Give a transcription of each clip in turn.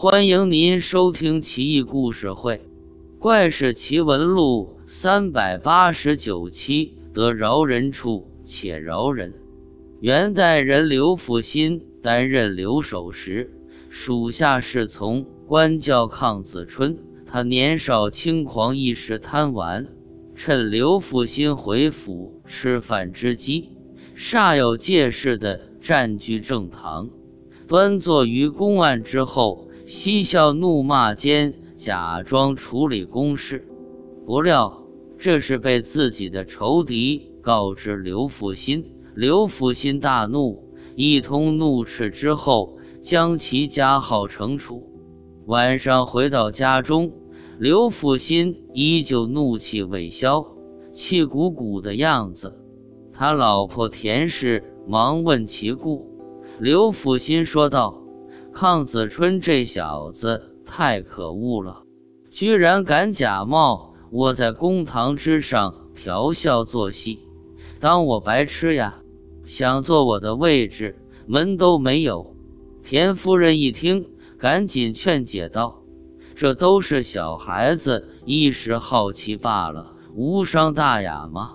欢迎您收听《奇异故事会·怪事奇闻录》三百八十九期。得饶人处且饶人。元代人刘福新担任留守时，属下侍从官叫抗子春。他年少轻狂，一时贪玩，趁刘福新回府吃饭之机，煞有介事地占据正堂，端坐于公案之后。嬉笑怒骂间，假装处理公事，不料这是被自己的仇敌告知刘福新。刘福新大怒，一通怒斥之后，将其加号惩处。晚上回到家中，刘福新依旧怒气未消，气鼓鼓的样子。他老婆田氏忙问其故，刘福新说道。抗子春这小子太可恶了，居然敢假冒我在公堂之上调笑作戏，当我白痴呀？想坐我的位置，门都没有。田夫人一听，赶紧劝解道：“这都是小孩子一时好奇罢了，无伤大雅嘛。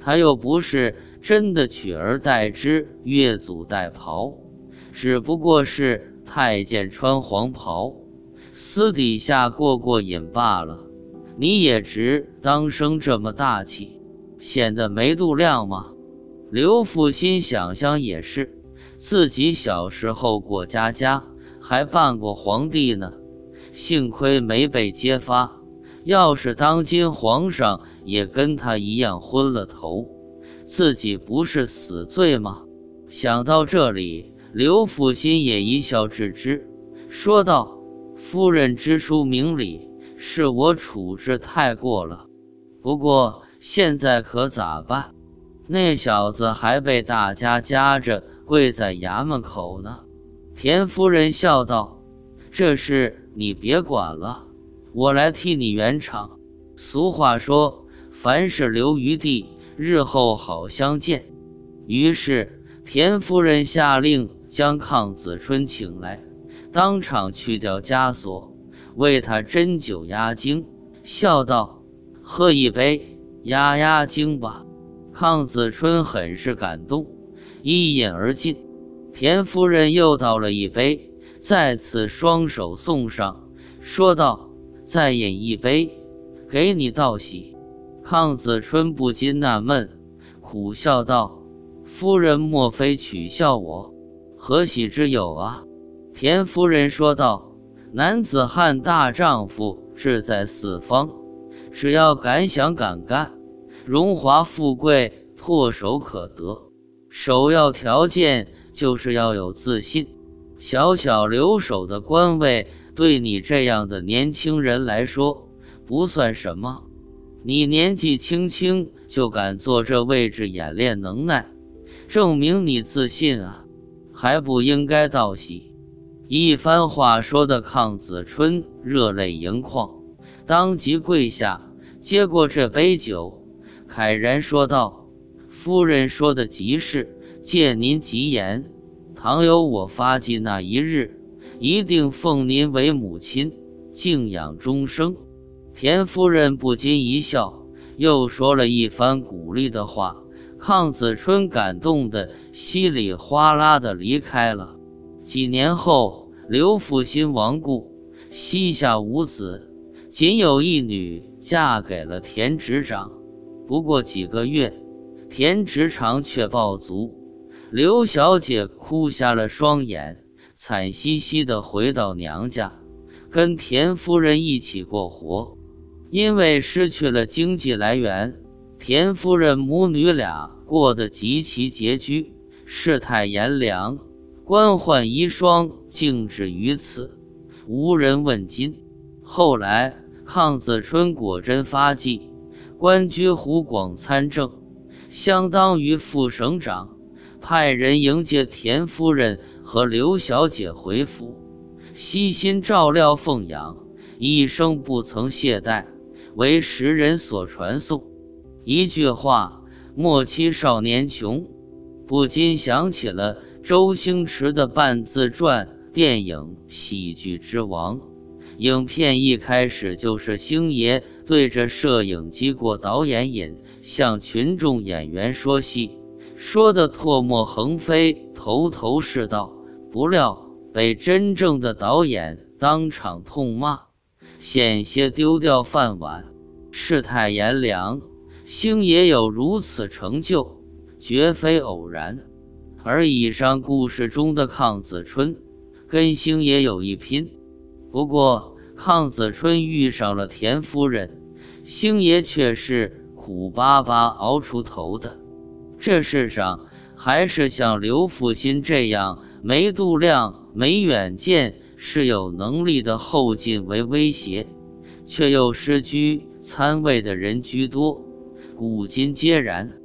他又不是真的取而代之，越俎代庖，只不过是……”太监穿黄袍，私底下过过瘾罢了。你也值当生这么大气，显得没度量吗？刘福新想想也是，自己小时候过家家，还扮过皇帝呢。幸亏没被揭发，要是当今皇上也跟他一样昏了头，自己不是死罪吗？想到这里。刘福新也一笑置之，说道：“夫人知书明理，是我处置太过了。不过现在可咋办？那小子还被大家夹着跪在衙门口呢。”田夫人笑道：“这事你别管了，我来替你圆场。俗话说，凡事留余地，日后好相见。”于是田夫人下令。将抗子春请来，当场去掉枷锁，为他斟酒压惊，笑道：“喝一杯，压压惊吧。”抗子春很是感动，一饮而尽。田夫人又倒了一杯，再次双手送上，说道：“再饮一杯，给你道喜。”抗子春不禁纳闷，苦笑道：“夫人莫非取笑我？”何喜之有啊？田夫人说道：“男子汉大丈夫志在四方，只要敢想敢干，荣华富贵唾手可得。首要条件就是要有自信。小小留守的官位，对你这样的年轻人来说不算什么。你年纪轻轻就敢坐这位置演练能耐，证明你自信啊！”还不应该道喜。一番话说的亢子春热泪盈眶，当即跪下接过这杯酒，慨然说道：“夫人说的极是，借您吉言，倘有我发迹那一日，一定奉您为母亲，敬仰终生。”田夫人不禁一笑，又说了一番鼓励的话。抗子春感动的稀里哗啦的离开了。几年后，刘福新亡故，膝下无子，仅有一女嫁给了田执长。不过几个月，田执长却暴卒，刘小姐哭瞎了双眼，惨兮兮的回到娘家，跟田夫人一起过活。因为失去了经济来源。田夫人母女俩过得极其拮据，世态炎凉，官宦遗孀静止于此，无人问津。后来，抗子春果真发迹，官居湖广参政，相当于副省长，派人迎接田夫人和刘小姐回府，悉心照料奉养，一生不曾懈怠，为时人所传颂。一句话，莫欺少年穷，不禁想起了周星驰的半自传《电影喜剧之王。影片一开始就是星爷对着摄影机过导演瘾，向群众演员说戏，说的唾沫横飞，头头是道。不料被真正的导演当场痛骂，险些丢掉饭碗。世态炎凉，星爷有如此成就，绝非偶然。而以上故事中的邝子春，跟星爷有一拼。不过，邝子春遇上了田夫人，星爷却是苦巴巴熬出头的。这世上还是像刘福新这样没度量、没远见、是有能力的后进为威胁，却又失居参位的人居多，古今皆然。